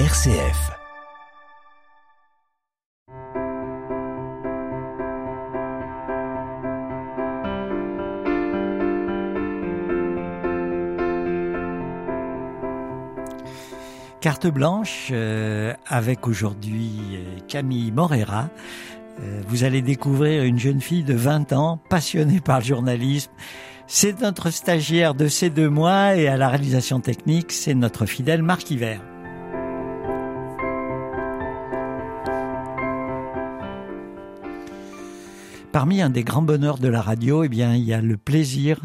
RCF. Carte blanche euh, avec aujourd'hui euh, Camille Morera. Euh, vous allez découvrir une jeune fille de 20 ans passionnée par le journalisme. C'est notre stagiaire de ces deux mois et à la réalisation technique, c'est notre fidèle Marc Hiver. Parmi un des grands bonheurs de la radio, eh bien, il y a le plaisir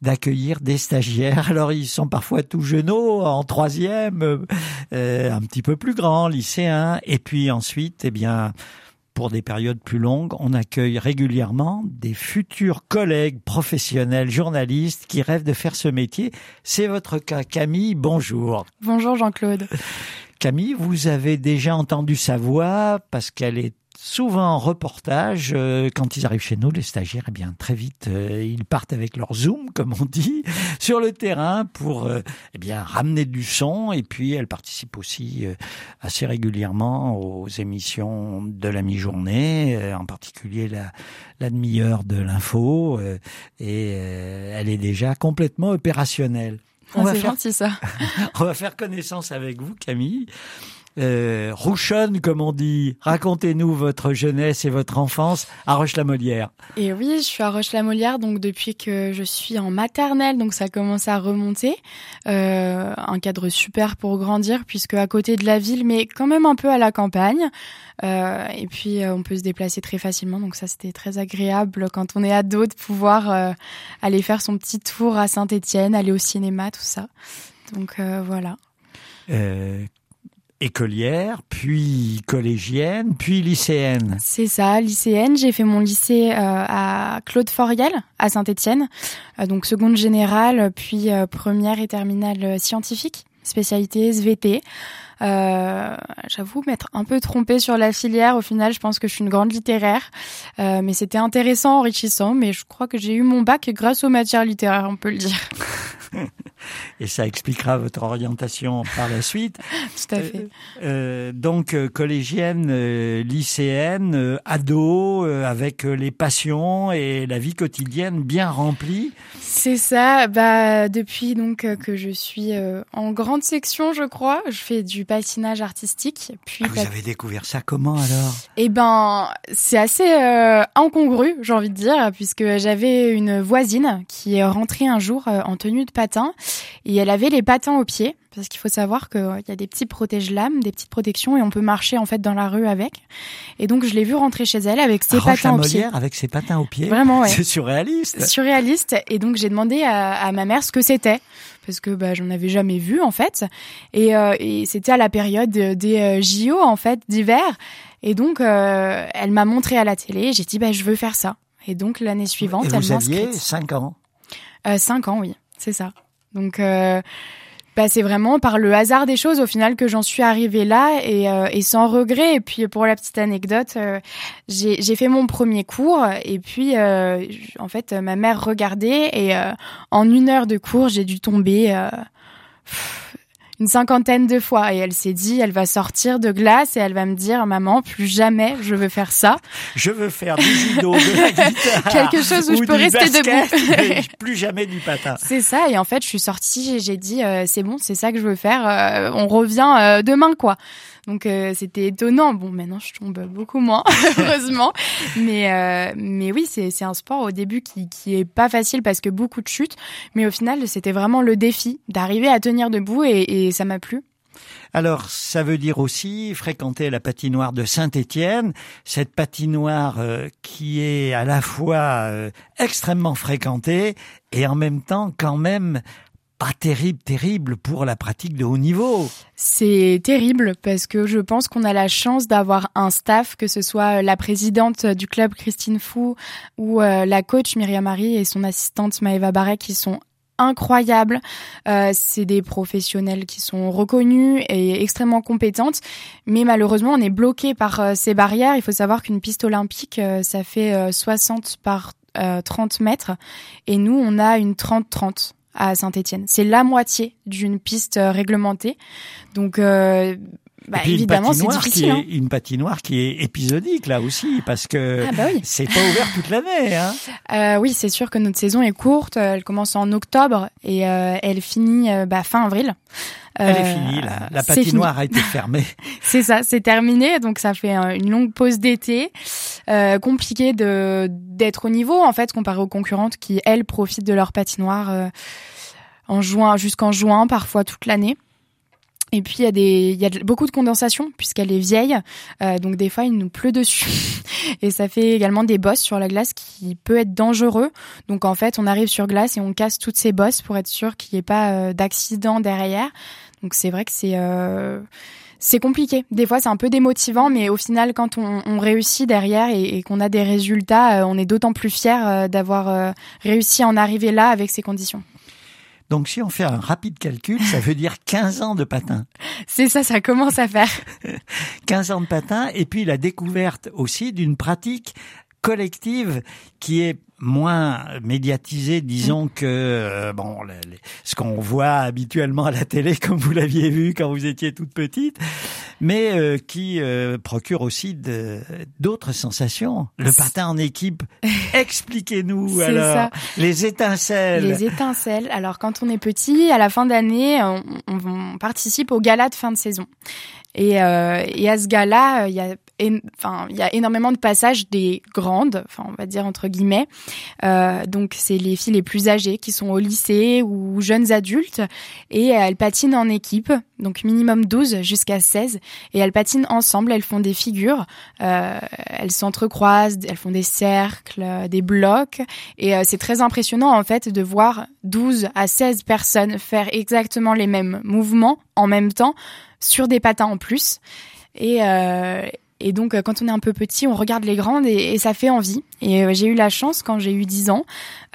d'accueillir des stagiaires. Alors, ils sont parfois tout jeuneaux, en troisième, euh, un petit peu plus grands, lycéens. Et puis ensuite, eh bien, pour des périodes plus longues, on accueille régulièrement des futurs collègues professionnels, journalistes qui rêvent de faire ce métier. C'est votre cas. Camille, bonjour. Bonjour Jean-Claude. Camille, vous avez déjà entendu sa voix parce qu'elle est souvent en reportage, euh, quand ils arrivent chez nous, les stagiaires, eh bien très vite, euh, ils partent avec leur zoom, comme on dit, sur le terrain pour euh, eh bien ramener du son. Et puis, elle participe aussi assez régulièrement aux émissions de la mi-journée, en particulier la, la demi-heure de l'info. et elle est déjà complètement opérationnelle. On ah, va faire ça. on va faire connaissance avec vous, Camille euh, rouchonne, comme on dit. Racontez-nous votre jeunesse et votre enfance à Roche-la-Molière. Et oui, je suis à Roche-la-Molière donc depuis que je suis en maternelle, donc ça commence à remonter. Euh, un cadre super pour grandir puisque à côté de la ville, mais quand même un peu à la campagne. Euh, et puis euh, on peut se déplacer très facilement, donc ça c'était très agréable quand on est ado de pouvoir aller faire son petit tour à Saint-Étienne, aller au cinéma, tout ça. Donc voilà. Euh, écolière, puis collégienne, puis lycéenne. C'est ça, lycéenne. J'ai fait mon lycée euh, à Claude Foriel, à Saint-Étienne, euh, donc seconde générale, puis euh, première et terminale scientifique, spécialité SVT. Euh, J'avoue m'être un peu trompée sur la filière. Au final, je pense que je suis une grande littéraire, euh, mais c'était intéressant, enrichissant. Mais je crois que j'ai eu mon bac grâce aux matières littéraires, on peut le dire. Et ça expliquera votre orientation par la suite. Tout à fait. Euh, euh donc euh, collégienne, lycéenne, ado, avec les passions et la vie quotidienne bien remplie. C'est ça. Bah depuis donc que je suis en grande section, je crois, je fais du patinage artistique. Puis ah, vous avez découvert ça comment alors? Eh ben, c'est assez incongru, j'ai envie de dire, puisque j'avais une voisine qui est rentrée un jour en tenue de patin et elle avait les patins aux pieds parce qu'il faut savoir qu'il y a des petits protège-lames, des petites protections et on peut marcher en fait dans la rue avec. Et donc je l'ai vu rentrer chez elle avec ses patins aux pieds. avec ses patins aux pieds. Vraiment, ouais. C'est surréaliste. Surréaliste. Et donc j'ai demandé à, ma mère ce que c'était parce que bah, j'en avais jamais vu en fait. Et, euh, et c'était à la période des euh, JO en fait d'hiver. Et donc euh, elle m'a montré à la télé. J'ai dit bah je veux faire ça. Et donc l'année suivante, et elle m'a Vous aviez 5 ans. Euh, 5 ans, oui, c'est ça. Donc euh, bah, c'est vraiment par le hasard des choses au final que j'en suis arrivée là et, euh, et, sans regret. Et puis pour la petite anecdote, euh, j'ai fait mon premier cours et puis en fait ma mère regardait et en une heure de cours j'ai dû tomber une cinquantaine de fois. Et elle s'est dit elle va sortir de glace et elle va me dire maman plus jamais je veux faire ça. Je veux faire du judo de la guitare quelque chose où je peux rester debout. plus jamais du patin. C'est ça. Et en fait je suis sortie et j'ai dit euh, c'est bon c'est ça que je veux faire. Euh, on revient euh, demain quoi. Donc euh, c'était étonnant. Bon, maintenant je tombe beaucoup moins, heureusement. Mais euh, mais oui, c'est c'est un sport au début qui qui est pas facile parce que beaucoup de chutes. Mais au final, c'était vraiment le défi d'arriver à tenir debout et, et ça m'a plu. Alors, ça veut dire aussi fréquenter la patinoire de Saint-Étienne, cette patinoire euh, qui est à la fois extrêmement fréquentée et en même temps quand même pas terrible, terrible pour la pratique de haut niveau. C'est terrible parce que je pense qu'on a la chance d'avoir un staff, que ce soit la présidente du club Christine Fou ou euh, la coach Myriam Marie et son assistante Maëva Barret qui sont incroyables. Euh, c'est des professionnels qui sont reconnus et extrêmement compétentes, mais malheureusement on est bloqué par euh, ces barrières. Il faut savoir qu'une piste olympique, ça fait 60 par 30 mètres et nous on a une 30-30 à Saint-Étienne. C'est la moitié d'une piste euh, réglementée. Donc euh, bah, évidemment, c'est difficile. Hein. Une patinoire qui est épisodique là aussi, parce que ah bah oui. c'est pas ouvert toute l'année. Hein. Euh, oui, c'est sûr que notre saison est courte. Elle commence en octobre et euh, elle finit euh, bah, fin avril. Elle est finie, la, la patinoire a été fermée. c'est ça, c'est terminé, donc ça fait une longue pause d'été. compliqué de d'être au niveau en fait comparé aux concurrentes qui elles profitent de leur patinoire en juin jusqu'en juin, parfois toute l'année. Et puis il y a des, il y a beaucoup de condensation puisqu'elle est vieille, euh, donc des fois il nous pleut dessus et ça fait également des bosses sur la glace qui peut être dangereux. Donc en fait on arrive sur glace et on casse toutes ces bosses pour être sûr qu'il n'y ait pas euh, d'accident derrière. Donc c'est vrai que c'est euh, c'est compliqué. Des fois, c'est un peu démotivant, mais au final, quand on, réussit derrière et, et qu'on a des résultats, euh, on est d'autant plus fier d'avoir réussi à en arriver là avec ces conditions. Donc si on fait un rapide calcul, ça veut dire 15 ans de patin. C'est ça, ça commence à faire. 15 ans de patin et puis la découverte aussi d'une pratique collective qui est moins médiatisé, disons que euh, bon, ce qu'on voit habituellement à la télé, comme vous l'aviez vu quand vous étiez toute petite, mais euh, qui euh, procure aussi d'autres sensations. Le patin en équipe, expliquez-nous alors les étincelles. Les étincelles. Alors quand on est petit, à la fin d'année, on, on, participe au gala de fin de saison. Et, et à ce gala, il y a enfin, il y a énormément de passages des grandes, enfin, on va dire entre guillemets. Euh, donc, c'est les filles les plus âgées qui sont au lycée ou jeunes adultes et elles patinent en équipe, donc minimum 12 jusqu'à 16 et elles patinent ensemble, elles font des figures, euh, elles s'entrecroisent, elles font des cercles, des blocs et euh, c'est très impressionnant en fait de voir 12 à 16 personnes faire exactement les mêmes mouvements en même temps sur des patins en plus. Et, euh, et donc, euh, quand on est un peu petit, on regarde les grandes et, ça fait envie. Et euh, j'ai eu la chance, quand j'ai eu 10 ans,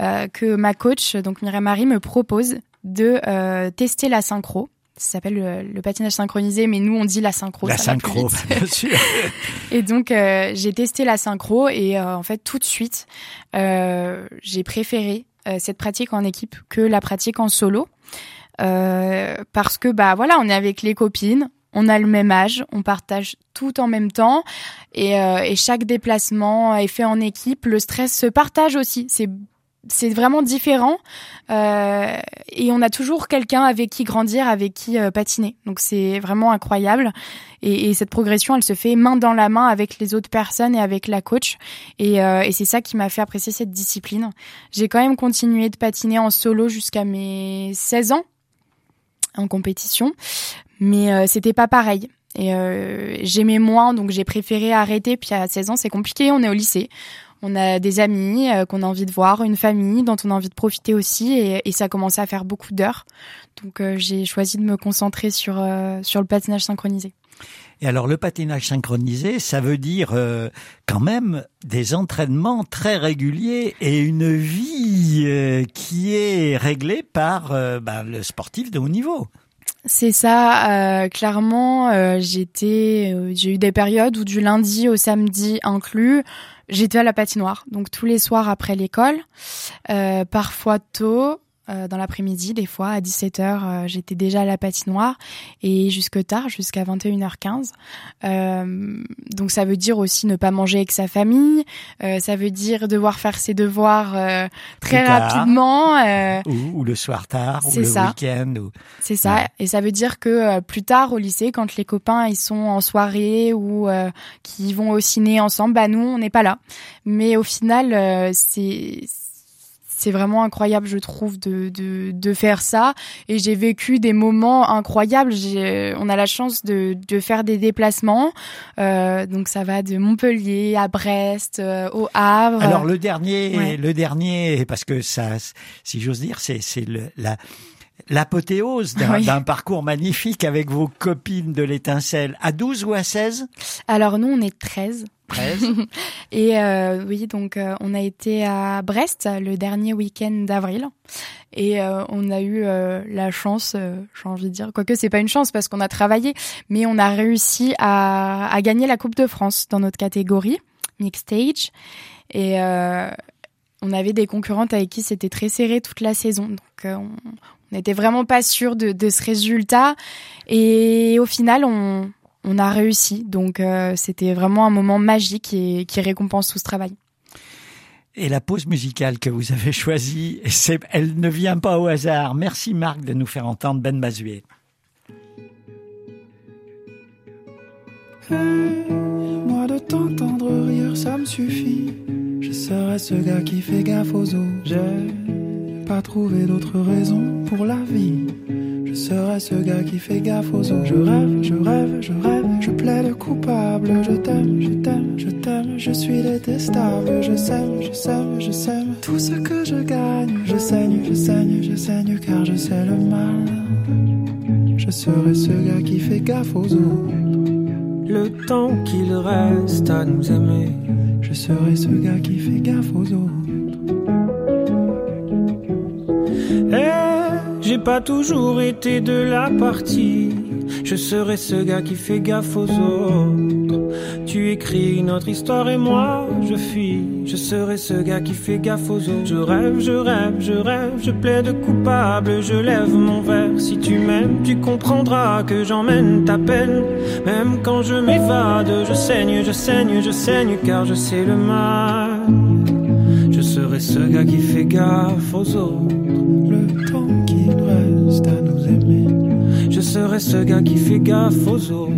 euh, que ma coach, donc Mireille Marie, me propose de tester la synchro. Ça s'appelle le, patinage synchronisé, mais nous on dit la synchro. La synchro, bien sûr. et donc j'ai testé la synchro et en fait tout de suite j'ai préféré cette pratique en équipe que la pratique en solo. parce que bah voilà, on est avec les copines, on a le même âge, on partage tout en même temps et, euh, et, chaque déplacement est fait en équipe. Le stress se partage aussi. C'est c'est vraiment différent euh, et on a toujours quelqu'un avec qui grandir, avec qui euh, patiner. Donc c'est vraiment incroyable et, et, cette progression, elle se fait main dans la main avec les autres personnes et avec la coach et, euh, et c'est ça qui m'a fait apprécier cette discipline. J'ai quand même continué de patiner en solo jusqu'à mes 16 ans en compétition, mais euh, c'était pas pareil. Et euh, j'aimais moins, donc j'ai préféré arrêter. Puis à 16 ans, c'est compliqué, on est au lycée. On a des amis euh, qu'on a envie de voir, une famille dont on a envie de profiter aussi, et, et ça a commencé à faire beaucoup d'heures. Donc j'ai choisi de me concentrer sur sur le patinage synchronisé. Et alors le patinage synchronisé, ça veut dire quand même des entraînements très réguliers et une vie qui est réglée par ben, le sportif de haut niveau. C'est ça, euh, clairement, euh, j'étais, euh, j'ai eu des périodes où du lundi au samedi inclus, j'étais à la patinoire, donc tous les soirs après l'école, parfois tôt, euh, dans l'après-midi, des fois, à 17h, euh, j'étais déjà à la patinoire et jusque tard, jusqu'à 21h15. Euh, donc ça veut dire aussi ne pas manger avec sa famille, ça veut dire devoir faire ses devoirs très rapidement. Ou, le soir tard, ou le week-end. Ou... C'est ça, et ça veut dire que plus tard au lycée, quand les copains ils sont en soirée ou qui vont au ciné ensemble, bah nous on n'est pas là. Mais au final, c'est c'est vraiment incroyable, je trouve, de, de, de faire ça. Et j'ai vécu des moments incroyables. On a la chance de, de faire des déplacements. Euh, donc ça va de Montpellier à Brest, euh, au Havre. Alors le dernier, le dernier, parce que ça, si j'ose dire, c'est la l'apothéose d'un parcours magnifique avec vos copines de l'étincelle. À 12 ou à 16 Alors nous, on est 13. et euh, oui, donc euh, on a été à Brest le dernier week-end d'avril. Et euh, on a eu la chance, j'ai envie de dire, quoique c'est pas une chance parce qu'on a travaillé, mais on a réussi à, gagner la Coupe de France dans notre catégorie mixed stage et on avait des concurrentes avec qui c'était très serré toute la saison, donc on n'était vraiment pas sûr de, de ce résultat. Et au final on on a réussi. Donc c'était vraiment un moment magique et qui récompense tout ce travail. Et la pause musicale que vous avez choisie, elle ne vient pas au hasard. Merci Marc de nous faire entendre Ben Mazuet. moi de t'entendre rire, ça me suffit. Je serai ce gars qui fait gaffe aux autres. J'ai pas trouvé d'autre raison pour la vie. Je serai ce gars qui fait gaffe aux autres. Je rêve, je rêve, je rêve, je plaide coupable. Je t'aime, je t'aime, je t'aime, je suis détestable. Je sème, je sème, je sème tout ce que je gagne. Je saigne, je saigne, je saigne car je sais le mal. Je serai ce gars qui fait gaffe aux autres. Le temps qu'il reste à nous aimer. Je serai ce gars qui fait gaffe aux autres. Pas toujours été de la partie. Je serai ce gars qui fait gaffe aux autres. Tu écris notre histoire et moi je fuis. Je serai ce gars qui fait gaffe aux autres. Je rêve, je rêve, je rêve, je plaide coupable. Je lève mon verre. Si tu m'aimes, tu comprendras que j'emmène ta peine. Même quand je m'évade, je saigne, je saigne, je saigne car je sais le mal. Je serai ce gars qui fait gaffe aux autres. Aimer. Je serai ce gars qui fait gaffe aux autres.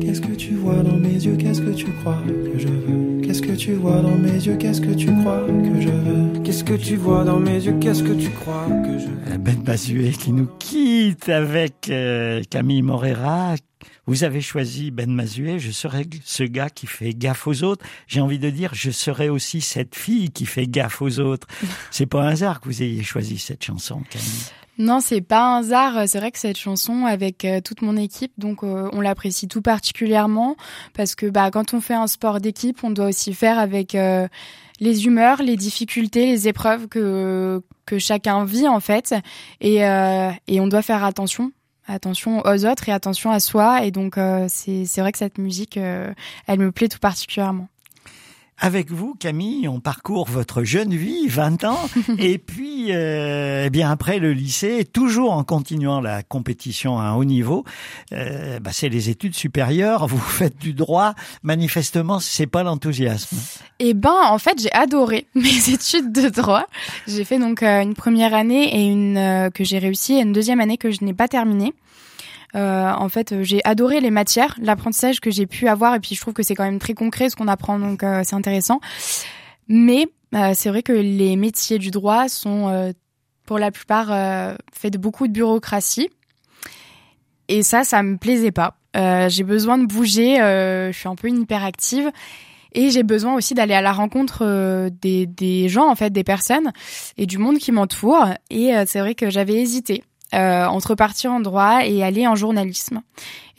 Qu'est-ce que tu vois dans mes yeux? Qu'est-ce que tu crois que je veux? Qu'est-ce que tu vois dans mes yeux? Qu'est-ce que tu crois que je veux? Qu'est-ce que tu vois dans mes yeux? Qu'est-ce que tu crois que je veux? Ben Bazué qui nous quitte avec euh, Camille Morera. Vous avez choisi Ben Mazuet, je serai ce gars qui fait gaffe aux autres. J'ai envie de dire, je serai aussi cette fille qui fait gaffe aux autres. C'est pas un hasard que vous ayez choisi cette chanson, Camille. Non, c'est pas un hasard. C'est vrai que cette chanson, avec euh, toute mon équipe, donc euh, on l'apprécie tout particulièrement parce que bah quand on fait un sport d'équipe, on doit aussi faire avec euh, les humeurs, les difficultés, les épreuves que que chacun vit en fait, et et on doit faire attention attention aux autres et attention à soi. Et donc, euh, c'est vrai que cette musique, euh, elle me plaît tout particulièrement. Avec vous, Camille, on parcourt votre jeune vie, 20 ans, et puis, euh, eh bien après le lycée, toujours en continuant la compétition à un haut niveau, euh, bah, c'est les études supérieures. Vous faites du droit. Manifestement, c'est pas l'enthousiasme. Eh ben, en fait, j'ai adoré mes études de droit. J'ai fait donc euh, une première année et une euh, que j'ai réussi, et une deuxième année que je n'ai pas terminée. Euh, en fait, j'ai adoré les matières, l'apprentissage que j'ai pu avoir, et puis je trouve que c'est quand même très concret ce qu'on apprend, donc euh, c'est intéressant. Mais euh, c'est vrai que les métiers du droit sont, pour la plupart, faits de beaucoup de bureaucratie, et ça, ça me plaisait pas. j'ai besoin de bouger, je suis un peu une hyperactive. Et j'ai besoin aussi d'aller à la rencontre des, des gens, en fait, des personnes et du monde qui m'entoure. Et c'est vrai que j'avais hésité euh, entre partir en droit et aller en journalisme.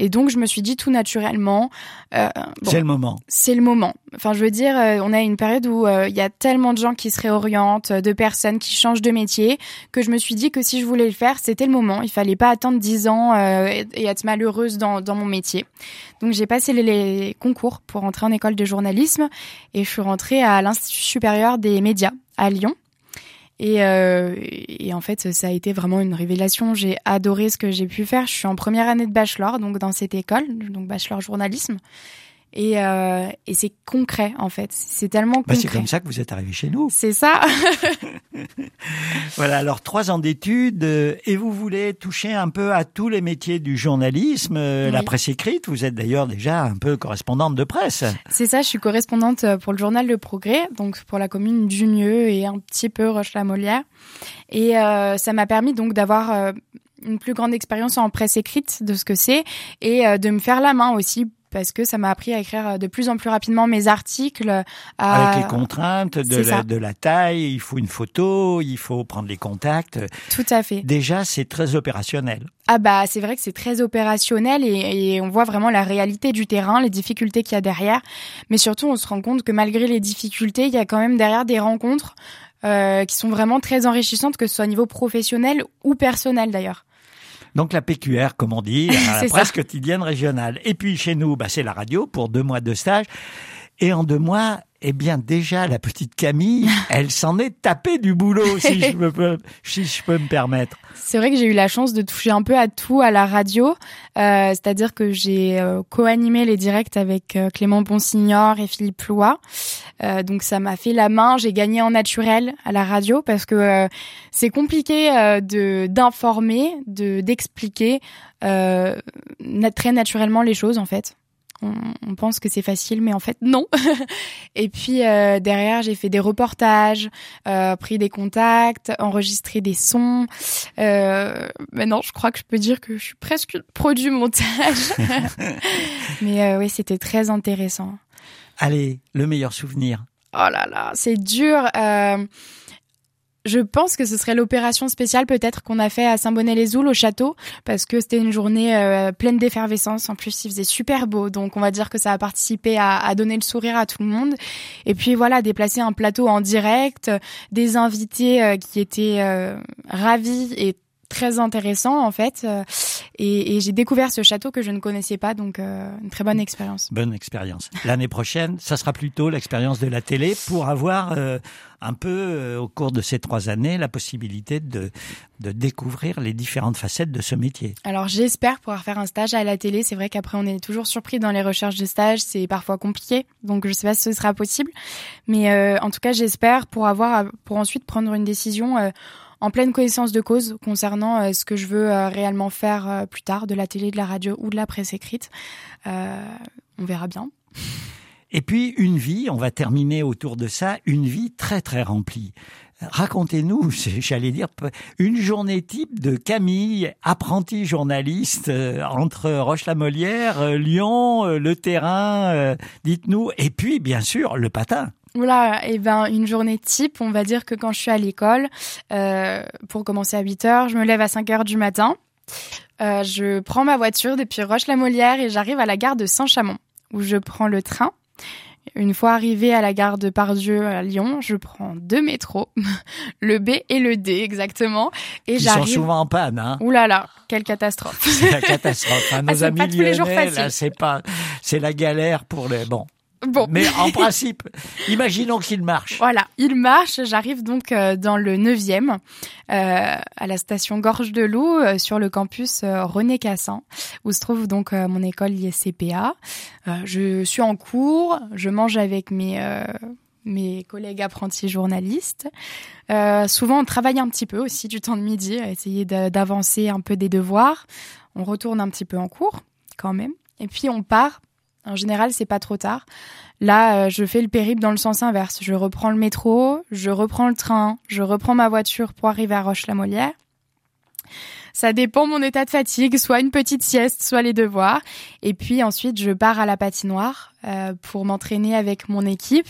Et donc je me suis dit tout naturellement, euh, c'est le moment. C'est le moment. Enfin, je veux dire, euh, on a une période où euh, il y a tellement de gens qui se réorientent, de personnes qui changent de métier, que je me suis dit que si je voulais le faire, c'était le moment. Il fallait pas attendre dix ans et, être malheureuse dans, dans mon métier. Donc j'ai passé les, les concours pour entrer en école de journalisme et je suis rentrée à l'Institut supérieur des médias à Lyon. Et, euh, et, en fait, ça a été vraiment une révélation. J'ai adoré ce que j'ai pu faire. Je suis en première année de bachelor, donc dans cette école, donc bachelor journalisme. Et, euh, et c'est concret en fait. C'est tellement concret. Bah, c'est comme ça que vous êtes arrivé chez nous. C'est ça. voilà. Alors trois ans d'études euh, et vous voulez toucher un peu à tous les métiers du journalisme, euh, la presse écrite. Vous êtes d'ailleurs déjà un peu correspondante de presse. C'est ça. Je suis correspondante euh, pour le journal Le Progrès, donc pour la commune d'Unieux et un petit peu Roche-la-Molière. Et euh, ça m'a permis donc d'avoir une plus grande expérience en presse écrite de ce que c'est et de me faire la main aussi parce que ça m'a appris à écrire euh, de plus en plus rapidement mes articles. À... Avec les contraintes de la, de la, taille, il faut une photo, il faut prendre les contacts. Tout à fait. Déjà, c'est très opérationnel. Ah bah c'est vrai que c'est très opérationnel et, et, on voit vraiment la réalité du terrain, les difficultés qu'il y a derrière. Mais surtout, on se rend compte que malgré les difficultés, il y a quand même derrière des rencontres euh, qui sont vraiment très enrichissantes, que ce soit au niveau professionnel ou personnel d'ailleurs. Donc la PQR, comme on dit, la presse quotidienne régionale. Et puis chez nous, bah, c'est la radio pour deux mois de stage. Et en deux mois, eh bien déjà la petite Camille, elle s'en est tapée du boulot, si je peux, si je peux me permettre. C'est vrai que j'ai eu la chance de toucher un peu à tout à la radio, euh, c'est-à-dire que j'ai euh, co-animé les directs avec euh, Clément Bonsignor et Philippe Lois. Euh, donc ça m'a fait la main, j'ai gagné en naturel à la radio parce que euh, c'est compliqué de d'informer, de d'expliquer très naturellement les choses en fait on, pense que c'est facile, mais en fait non. et puis euh, derrière, j'ai fait des reportages, euh, pris des contacts, enregistré des sons. Euh, maintenant, je crois que je peux dire que je suis presque pro du montage. mais oui, c'était très intéressant. Allez, le meilleur souvenir. Oh là là, c'est dur. Je pense que ce serait l'opération spéciale peut-être qu'on a fait à Saint-Bonnet-les-Oules au château parce que c'était une journée euh, pleine d'effervescence. En plus, il faisait super beau, donc on va dire que ça a participé à, à, donner le sourire à tout le monde. Et puis voilà, déplacer un plateau en direct, des invités euh, qui étaient euh, ravis et très intéressant en fait. Euh, et, et j'ai découvert ce château que je ne connaissais pas, donc euh, une très bonne expérience. Bonne expérience. L'année prochaine, ça sera plutôt l'expérience de la télé pour avoir euh, un peu au cours de ces trois années la possibilité de, de découvrir les différentes facettes de ce métier. Alors j'espère pouvoir faire un stage à la télé. C'est vrai qu'après on est toujours surpris dans les recherches de stage, c'est parfois compliqué, donc je sais pas si ce sera possible. Mais euh, en tout cas j'espère pour avoir pour ensuite prendre une décision en pleine connaissance de cause concernant euh, ce que je veux euh, réellement faire euh, plus tard, de la télé, de la radio ou de la presse écrite. on verra bien. Et puis une vie, on va terminer autour de ça, une vie très très remplie. Racontez-nous, j'allais dire, une journée type de Camille, apprentie journaliste entre Roche-la-Molière, Lyon, le terrain, dites-nous, et puis bien sûr le patin. Oula, et eh ben une journée type, on va dire que quand je suis à l'école, euh, pour commencer à 8 heures, je me lève à 5 heures du matin. Euh, je prends ma voiture depuis Roche-la-Molière et j'arrive à la gare de Saint-Chamond, où je prends le train. Une fois arrivée à la gare de Pardieu à Lyon, je prends deux métros, le B et le D exactement, et j'arrive. Ils sont souvent en panne, hein. Ouh là là, quelle catastrophe C'est la catastrophe. Hein. Nos ah, amis pas tous les jours c'est pas, c'est la galère pour les. Bon, Bon. Mais en principe, imaginons qu'il marche. Voilà, il marche. J'arrive donc euh, dans le 9e, euh, à la station Gorge de Loup, euh, sur le campus René Cassin, où se trouve donc mon école ISCPA. je suis en cours, je mange avec mes mes collègues apprentis journalistes. souvent, on travaille un petit peu aussi du temps de midi, à essayer d'avancer un peu des devoirs. On retourne un petit peu en cours, quand même. Et puis, on part en général, c'est pas trop tard. Là, euh, je fais le périple dans le sens inverse. Je reprends le métro, je reprends le train, je reprends ma voiture pour arriver à Roche-la-Molière. Ça dépend mon état de fatigue, soit une petite sieste, soit les devoirs. Et puis ensuite, je pars à la patinoire euh, pour m'entraîner avec mon équipe.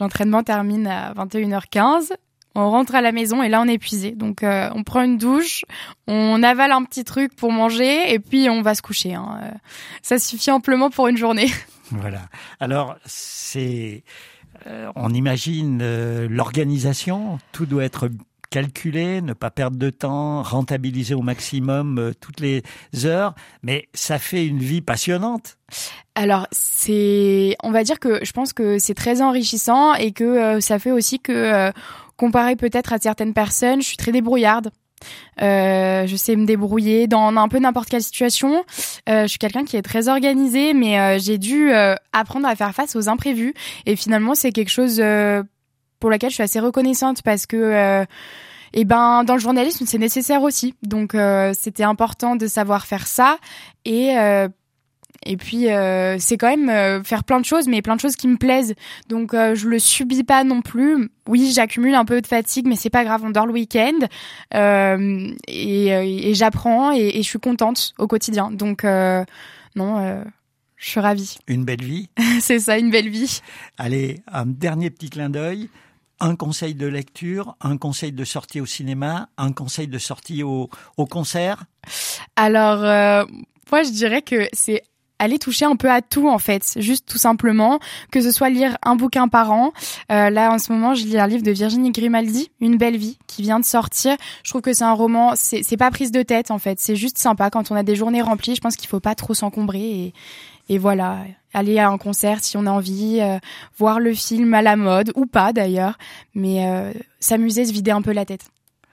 L'entraînement termine à 21h15 on rentre à la maison et là on est épuisé. Donc euh, on prend une douche, on avale un petit truc pour manger et puis on va se coucher. Hein. Euh, ça suffit amplement pour une journée. Voilà. Alors c'est, euh, on imagine l'organisation. Tout doit être calculé, ne pas perdre de temps, rentabiliser au maximum toutes les heures, mais ça fait une vie passionnante. Alors c'est, on va dire que je pense que c'est très enrichissant et que ça fait aussi que comparé peut-être à certaines personnes, je suis très débrouillarde. Euh, je sais me débrouiller dans un peu n'importe quelle situation. Euh, je suis quelqu'un qui est très organisé, mais euh, j'ai dû apprendre à faire face aux imprévus. Et finalement, c'est quelque chose pour laquelle je suis assez reconnaissante parce que, eh ben, dans le journalisme, c'est nécessaire aussi. Donc, c'était important de savoir faire ça et et puis euh, c'est quand même euh, faire plein de choses, mais plein de choses qui me plaisent. Donc euh, je le subis pas non plus. Oui, j'accumule un peu de fatigue, mais c'est pas grave. On dort le week-end et, et j'apprends et, et, je suis contente au quotidien. Donc non, je suis ravie. Une belle vie. c'est ça, une belle vie. Allez, un dernier petit clin d'œil. Un conseil de lecture, un conseil de sortie au cinéma, un conseil de sortie au, au concert. Alors moi, je dirais que c'est aller toucher un peu à tout en fait, juste tout simplement, que ce soit lire un bouquin par an. Euh, là en ce moment, je lis un livre de Virginie Grimaldi, Une belle vie, qui vient de sortir. Je trouve que c'est un roman, c'est pas prise de tête en fait, c'est juste sympa quand on a des journées remplies. Je pense qu'il faut pas trop s'encombrer et, et voilà. aller à un concert si on a envie, voir le film à la mode ou pas d'ailleurs, mais s'amuser, se vider un peu la tête.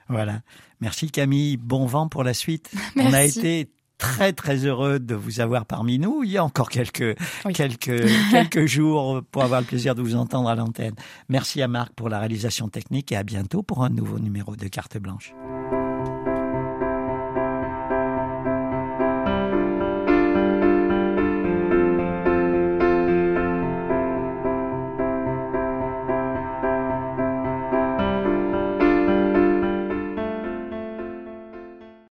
Voilà. Merci Camille. Bon vent pour la suite. On a été très très heureux de vous avoir parmi nous. Il y a encore quelques quelques quelques jours pour avoir le plaisir de vous entendre à l'antenne. Merci à Marc pour la réalisation technique et à bientôt pour un nouveau numéro de Carte Blanche.